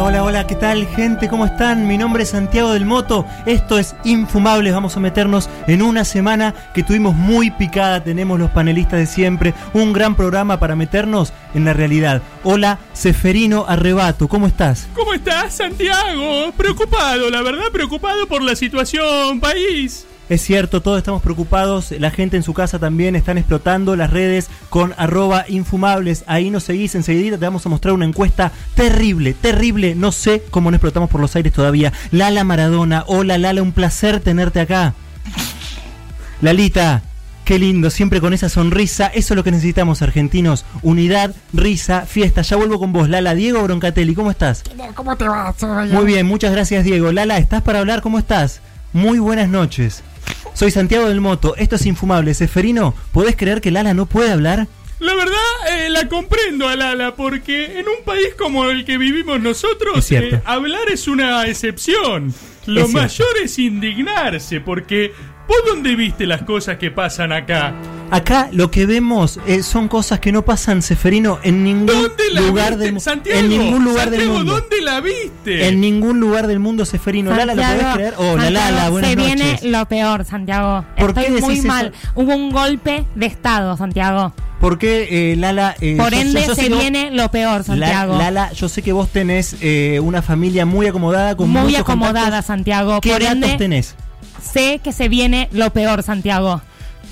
Hola, hola, ¿qué tal gente? ¿Cómo están? Mi nombre es Santiago del Moto, esto es Infumables, vamos a meternos en una semana que tuvimos muy picada, tenemos los panelistas de siempre, un gran programa para meternos en la realidad. Hola, Seferino Arrebato, ¿cómo estás? ¿Cómo estás, Santiago? Preocupado, la verdad, preocupado por la situación país. Es cierto, todos estamos preocupados, la gente en su casa también están explotando las redes con arroba infumables. Ahí nos seguís, enseguida te vamos a mostrar una encuesta terrible, terrible. No sé cómo no explotamos por los aires todavía. Lala Maradona, hola Lala, un placer tenerte acá. Lalita, Qué lindo, siempre con esa sonrisa. Eso es lo que necesitamos, argentinos. Unidad, risa, fiesta. Ya vuelvo con vos, Lala. Diego Broncatelli, ¿cómo estás? ¿Cómo te va? Muy bien, muchas gracias, Diego. Lala, ¿estás para hablar? ¿Cómo estás? Muy buenas noches. Soy Santiago del Moto. Esto es Infumable. Seferino, ¿podés creer que Lala no puede hablar? La verdad, eh, la comprendo a Lala, porque en un país como el que vivimos nosotros, eh, hablar es una excepción. Lo Es mayor es indignarse, porque ¿vos dónde viste las cosas que pasan acá? Acá lo que vemos eh, son cosas que no pasan, Seferino, en ningún ¿Dónde la lugar viste? del mundo. Santiago, En ningún lugar del Santiago, mundo. ¿dónde la viste? En ningún lugar del mundo, Seferino. Lala, ¿lo podés creer? Hola, Santiago, Lala, buenas se noches. viene lo peor, Santiago. ¿Por qué Estoy decís muy eso? mal. Hubo un golpe de estado, Santiago. ¿Por qué, eh, Lala? eh, Por yo- ende, yo- yo sé se viene lo peor, La- Santiago. Lala, yo sé que vos tenés eh, una familia muy acomodada con muy acomodada, contactos. Santiago. ¿Qué Por datos ende, tenés? Sé que se viene lo peor, Santiago.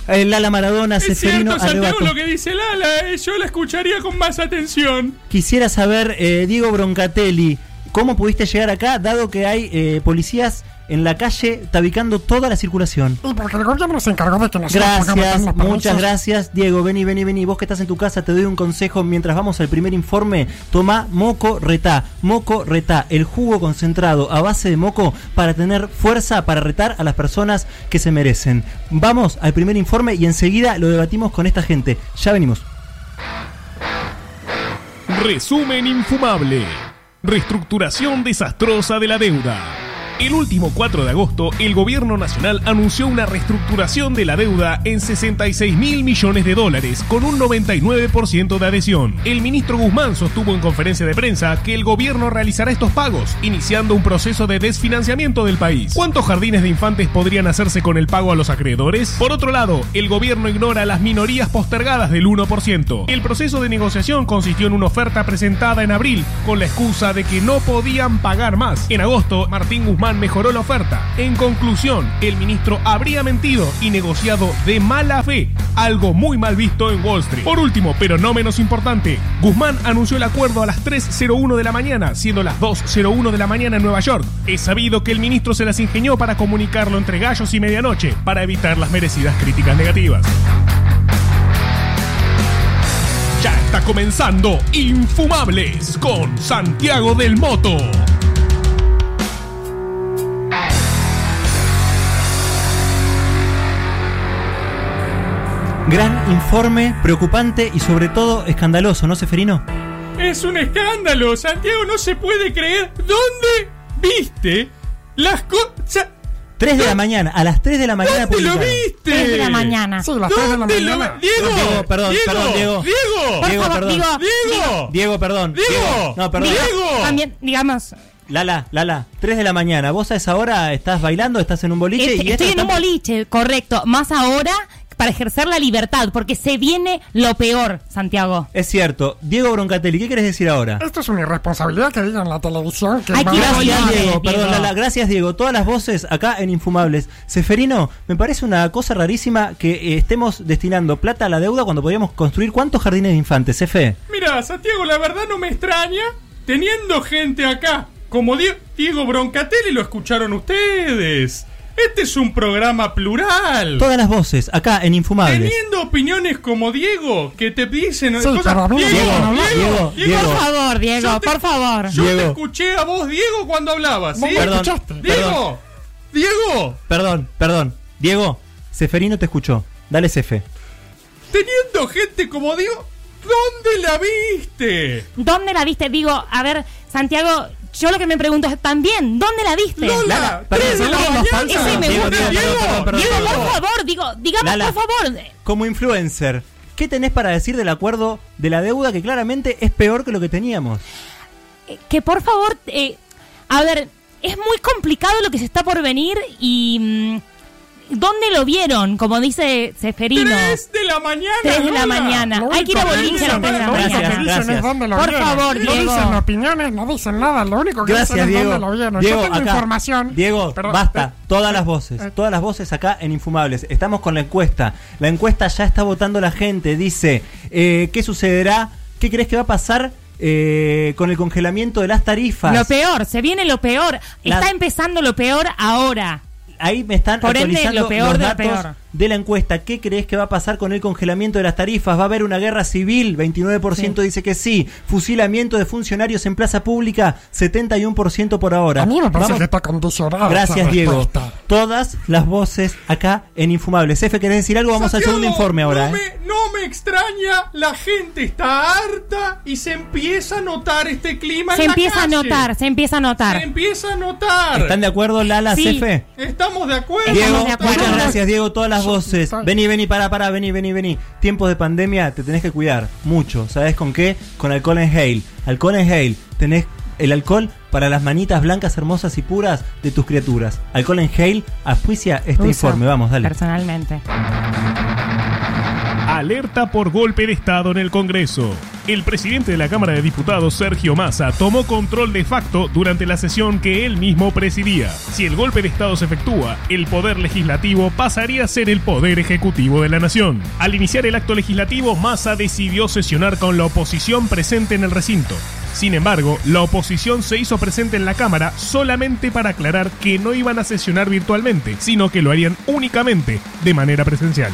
Eh, Lala Maradona, es cierto, Santiago, lo que dice Lala, eh, yo la escucharía con más atención. Quisiera saber, eh, Diego Broncatelli, ¿cómo pudiste llegar acá, dado que hay eh, policías en la calle tabicando toda la circulación? Y porque el gobierno se encargó de que nosotros pongamos Gracias, permisos. muchas gracias, Diego. Vení, vení, vení. Vos que estás en tu casa, te doy un consejo mientras vamos al primer informe. Toma moco retá, moco retá, el jugo concentrado a base de moco para tener fuerza para retar a las personas que se merecen. Vamos al primer informe y enseguida lo debatimos con esta gente. Ya venimos. Resumen infumable. Reestructuración desastrosa de la deuda. El último 4 de agosto, el gobierno nacional anunció una reestructuración de la deuda en 66 mil millones de dólares, con un 99% de adhesión. El ministro Guzmán sostuvo en conferencia de prensa que el gobierno realizará estos pagos, iniciando un proceso de desfinanciamiento del país. ¿Cuántos jardines de infantes podrían hacerse con el pago a los acreedores? Por otro lado, el gobierno ignora las minorías postergadas del 1%. El proceso de negociación consistió en una oferta presentada en abril con la excusa de que no podían pagar más. En agosto, Martín Guzmán mejoró la oferta. En conclusión, el ministro habría mentido y negociado de mala fe, algo muy mal visto en Wall Street. Por último, pero no menos importante, Guzmán anunció el acuerdo a las 3.01 de la mañana, siendo las 2.01 de la mañana en Nueva York. Es sabido que el ministro se las ingenió para comunicarlo entre gallos y medianoche, para evitar las merecidas críticas negativas. Ya está comenzando Infumables con Santiago del Moto. Gran informe, preocupante y sobre todo escandaloso, ¿no, Seferino? Es un escándalo, Santiago, no se puede creer. ¿Dónde viste las cosas? 3 de la mañana, a las 3 de la mañana ¿Dónde lo publicado. viste? Tres de la mañana. Sí, las tres de la ¿Dónde lo mañana. Diego, Diego, perdón, Diego, perdón, Diego. Diego, Por Diego, favor, perdón. digo, Diego, Diego, perdón. Diego. No, perdón. Diego. También, digamos, Lala, Lala, 3 de la mañana. Vos a esa hora estás bailando, estás en un boliche este- y esto estoy en un está- boliche, correcto. Más ahora para ejercer la libertad, porque se viene lo peor, Santiago. Es cierto. Diego Broncatelli, ¿qué quieres decir ahora? Esto es una irresponsabilidad que digan en la televisión. Que Hay va- que ir a Gracias, Diego. Perdón, Diego. Lala. Gracias, Diego. Todas las voces acá en Infumables. Seferino, me parece una cosa rarísima que eh, estemos destinando plata a la deuda cuando podríamos construir cuántos jardines de infantes, Efe. Mira, Santiago, la verdad no me extraña teniendo gente acá como Die- Diego Broncatelli lo escucharon ustedes. Este es un programa plural. Todas las voces acá en Infumables. Teniendo opiniones como Diego, que te dicen me Diego. Diego, Diego, Diego, Diego. Por favor, Diego, Yo te- por favor. yo te Diego. escuché a vos, Diego, cuando hablabas, ¿sí? Vos me Perdón, escuchaste. Diego, Diego, Perdón, perdón. Diego, Seferino te escuchó. Dale, Sefe. teniendo gente como Diego, ¿dónde la viste? ¿Dónde la viste? Digo, a ver, Santiago, yo lo que me pregunto es también, ¿dónde la viste? Lala, Diego, por favor, digo, digamos, Lala. por favor. Como influencer, ¿qué tenés para decir del acuerdo de la deuda que claramente es peor que lo que teníamos? eh, que por favor, eh, a ver, es muy complicado lo que se está por venir y... mm, ¿Dónde lo vieron? Como dice Seferino. 3 de la mañana. 3 de la Lola. mañana. Hay que ir a boliche a las dicen- 3 de la lo único Gracias, que mañana. dicen gracias. es dónde lo Por favor, No dicen opiniones, no dicen nada. Lo único que Gracias, dicen es Diego. dónde lo vieron. Diego, Yo tengo acá. información. Diego, Perdón, basta. eh, Todas las voces, eh. todas las voces acá en Infumables. Estamos con la encuesta. La encuesta ya está votando la gente. Dice, eh, ¿qué sucederá? ¿Qué crees que va a pasar eh, con el congelamiento de las tarifas? Lo peor, se viene lo peor. La- Está empezando lo peor ahora. Ahí me están Por ende, lo peor los de lo datos peor. De la encuesta. ¿Qué crees que va a pasar con el congelamiento de las tarifas? ¿Va a haber una guerra civil? 29% dice que sí. Fusilamiento de funcionarios en plaza pública, 71% por ahora. A mí me parece Vamos- que está condicionado. Gracias, Diego. Todas las voces acá en Infumables. Efe, ¿querés decir algo? Vamos al Santiago, segundo informe ahora. No, ¿eh? me, no me extraña, la gente está harta y se empieza a notar este clima. Se en la empieza a calle. notar, se empieza a Se notar. empieza a notar. ¿Están de acuerdo, Lala, Sí. Cefe? Estamos de acuerdo. Estamos Diego, de acuerdo. muchas gracias, Diego. Todas las voces. Vení, vení, para, para, vení, vení, vení. Tiempos de pandemia te tenés que cuidar mucho. ¿Sabes con qué? Con alcohol en Hale. Alcohol en Hale. Tenés el alcohol para las manitas blancas, hermosas y puras de tus criaturas. Alcohol en Hale auspicia este Uso informe. Vamos, dale. Personalmente. Alerta por golpe de Estado en el Congreso. El presidente de la Cámara de Diputados, Sergio Massa, tomó control de facto durante la sesión que él mismo presidía. Si el golpe de Estado se efectúa, el poder legislativo pasaría a ser el poder ejecutivo de la nación. Al iniciar el acto legislativo, Massa decidió sesionar con la oposición presente en el recinto. Sin embargo, la oposición se hizo presente en la Cámara solamente para aclarar que no iban a sesionar virtualmente, sino que lo harían únicamente de manera presencial.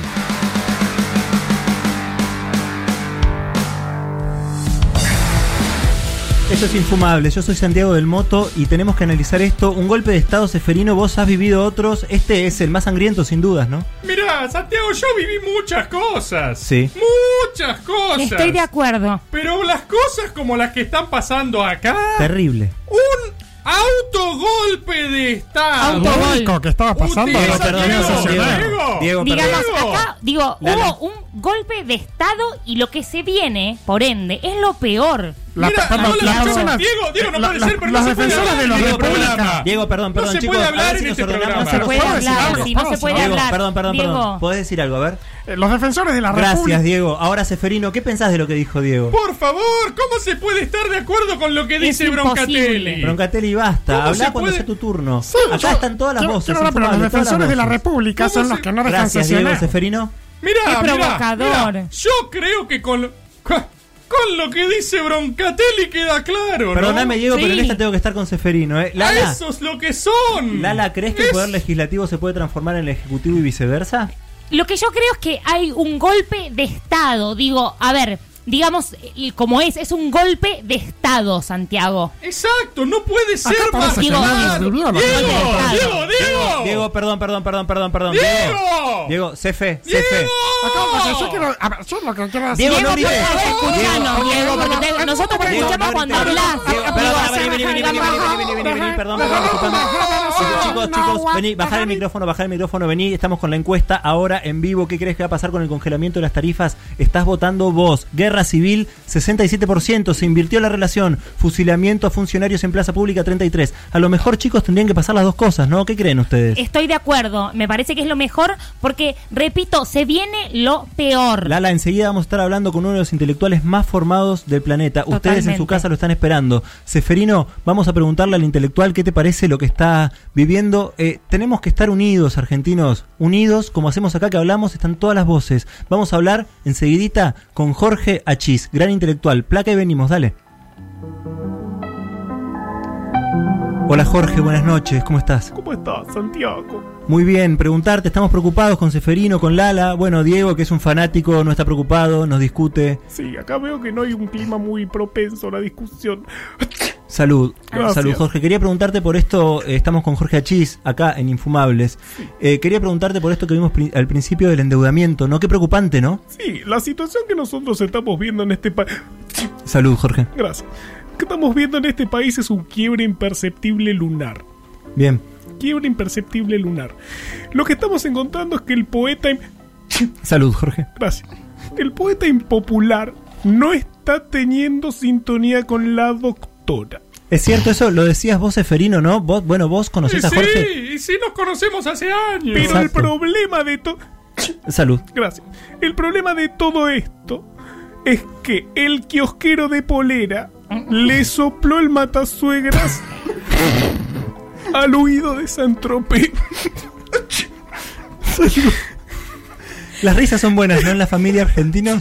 Esto es infumable. Yo soy Santiago del Moto y tenemos que analizar esto. Un golpe de Estado seferino, vos has vivido otros. Este es el más sangriento, sin dudas, ¿no? Mira, Santiago, yo viví muchas cosas. Sí. Muchas cosas. Estoy de acuerdo. Pero las cosas como las que están pasando acá. Terrible. Un autogolpe de Estado. Autogol. Lo único que estaba pasando Utiliza- era que perdón, querían Diego, sesionar. Diego. Diego, Digamos, Diego. acá, digo, Lala. hubo un golpe de Estado y lo que se viene, por ende, es lo peor. La- Mira, perdón, no, las personas- Diego, Diego, no la- puede la- ser, pero las no se puede defensoras hablar de la en este República. programa. Diego, perdón, perdón, No se chicos. puede a hablar en este programa. No se puede ¿puedo decir hablar, si no ¿Puedo se puede Diego, hablar. perdón, perdón, Diego, perdón. ¿Podés decir algo? A ver. Eh, Los defensores de la República. Gracias, Diego. Ahora, Seferino, ¿qué pensás de lo que dijo Diego? Por favor, ¿cómo se puede estar de acuerdo con lo que dice imposible. Broncatelli? Broncatelli, basta. ¿Cómo Habla se cuando puede? sea tu turno. Sí, Acá yo- están todas las quiero- voces. pero los defensores de la. República ¿Cómo son los que no dejan Gracias, Diego. Seferino. Mirá, Qué provocador. mirá, Yo creo que con, lo- con, con lo que dice Broncatelli queda claro, ¿no? Perdóname, Diego, pero en esta tengo que estar con Seferino. ¿eh? A Lala, eso es lo que son. Lala, ¿crees que el poder legislativo se puede transformar en el ejecutivo y viceversa? Lo que yo creo es que hay un golpe de Estado. Digo, a ver, digamos, y como es, es un golpe de Estado, Santiago. Exacto, no puede ser Acá más Diego, la Diego, Diego, Diego, Diego, Diego, perdón, perdón, perdón, perdón, perdón. Diego. Diego, Cefe, Diego. Cefe. Yo lo que quiero decir. Diego, Diego, no Diego, Diego, porque nosotros escuchamos no cuando hablas. Vení, vení, vení, vení, vení, vení, perdón, perdón, disculpame. Chicos, chicos, vení, bajar el micrófono, bajar el micrófono, vení, estamos con la encuesta ahora en vivo. ¿Qué crees que va a pasar con el congelamiento de las tarifas? Estás votando vos. Guerra civil, 67%. Se invirtió la relación. Fusilamiento a funcionarios en plaza pública, 33. A lo mejor, chicos, tendrían que pasar las dos cosas, ¿no? ¿Qué creen ustedes? Estoy de acuerdo, me parece que es lo mejor porque, repito, se viene lo peor. Lala, enseguida vamos a estar hablando con uno de los intelectuales más formados del planeta. Ustedes en su casa lo están esperando. Seferino, vamos a preguntarle al intelectual qué te parece lo que está viviendo. Eh, tenemos que estar unidos, argentinos. Unidos, como hacemos acá que hablamos, están todas las voces. Vamos a hablar enseguidita con Jorge Achís, gran intelectual. Placa y venimos, dale. Hola Jorge, buenas noches, ¿cómo estás? ¿Cómo estás, Santiago? Muy bien, preguntarte, estamos preocupados con Seferino, con Lala. Bueno, Diego, que es un fanático, no está preocupado, nos discute. Sí, acá veo que no hay un clima muy propenso a la discusión. Salud, Gracias. salud Jorge. Quería preguntarte por esto, eh, estamos con Jorge Achís acá en Infumables. Eh, quería preguntarte por esto que vimos pri- al principio del endeudamiento, ¿no? Qué preocupante, ¿no? Sí, la situación que nosotros estamos viendo en este país... Salud, Jorge. Gracias. que estamos viendo en este país es un quiebre imperceptible lunar. Bien. Quiebre imperceptible lunar. Lo que estamos encontrando es que el poeta... Salud, Jorge. Gracias. El poeta impopular no está teniendo sintonía con la Es cierto eso, lo decías vos, Seferino, ¿no? Vos, bueno, vos conocés Y a Jorge. sí, sí nos conocemos hace años. Pero el problema de todo... Salud. Gracias. El problema de todo esto es que el kiosquero de polera le sopló el matasuegras al oído de Santropé. Las risas son buenas, ¿no? En la familia argentina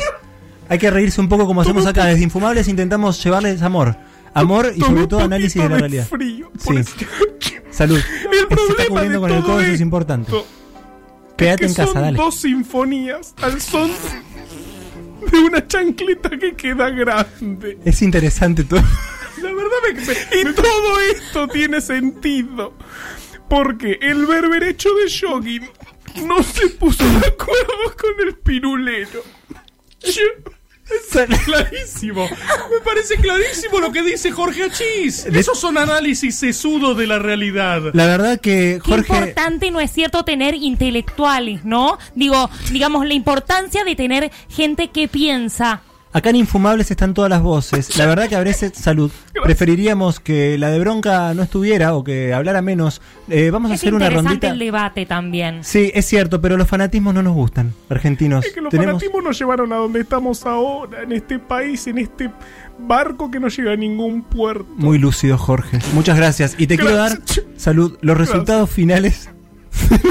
hay que reírse un poco como hacemos acá. Desde Infumables intentamos llevarles amor. Amor y sobre todo análisis de la realidad. frío, Sí. eso- Salud. El Se está problema cubriendo de con el codo, eso es importante. es Quédate en casa, son dale. dos sinfonías al son de una chancleta que queda grande. Es interesante todo. La verdad me, me- Y todo esto tiene sentido. Porque el berberecho de Shogi no se puso de acuerdo con el pirulero. clarísimo. Me parece clarísimo lo que dice Jorge Achís. Esos son análisis sesudos de la realidad. La verdad que Qué Jorge. importante no es cierto tener intelectuales, ¿no? Digo, digamos, la importancia de tener gente que piensa. Acá en Infumables están todas las voces. La verdad que a veces, salud, preferiríamos que la de bronca no estuviera o que hablara menos. Eh, vamos a hacer una interesante rondita. el debate también. Sí, es cierto, pero los fanatismos no nos gustan, argentinos. Es que los Tenemos fanatismos nos llevaron a donde estamos ahora, en este país, en este barco que no llega a ningún puerto. muy lúcido, Jorge. Muchas gracias. Y te quiero dar, salud, los resultados finales.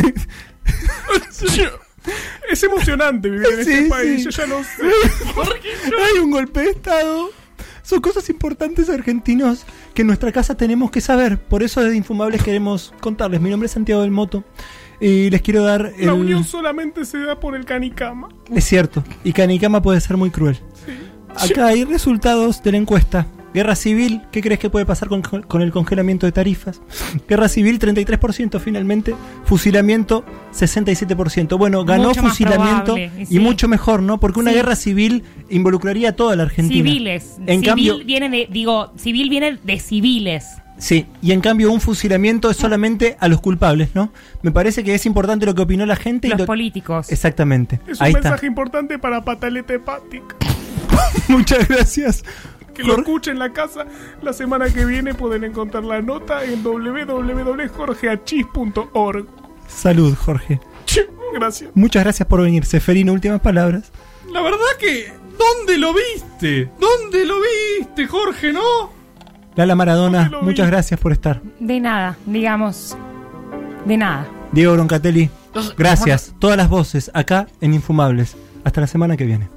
Es emocionante vivir en Sí, este país, sí. yo ya lo sé. Hay un golpe de Estado. Son cosas importantes argentinos que en nuestra casa tenemos que saber. Por eso desde Infumables queremos contarles. Mi nombre es Santiago del Moto. Y les quiero dar La unión solamente se da por el canicama. Es cierto. Y Canicama puede ser muy cruel. Acá hay resultados de la encuesta. Guerra civil, ¿qué crees que puede pasar con, con el congelamiento de tarifas? Guerra civil, 33% finalmente. Fusilamiento, 67%. Bueno, ganó Mucho fusilamiento probable, y y sí. mucho mejor, ¿no? Porque una Sí. guerra civil involucraría a toda la Argentina. Civiles. En civil cambio, viene de, digo, civil viene de civiles. sí, y en cambio un fusilamiento es solamente a los culpables, ¿no? Me parece que es importante lo que opinó la gente. y Los lo- políticos. Exactamente. Es un Ahí mensaje está. importante para Pataleta Hepática. Muchas gracias. Que lo Jorge. escuchen en la casa. La semana que viene pueden encontrar la nota en www.jorgeachis.org. Salud, Jorge. Gracias. Muchas gracias por venir. Seferino, últimas palabras. La verdad que. ¿Dónde lo viste? ¿Dónde lo viste, Jorge, no? Lala Maradona, muchas gracias por estar. De nada, digamos. De nada. Diego Broncatelli, gracias. Todas las voces acá en Infumables. Hasta la semana que viene.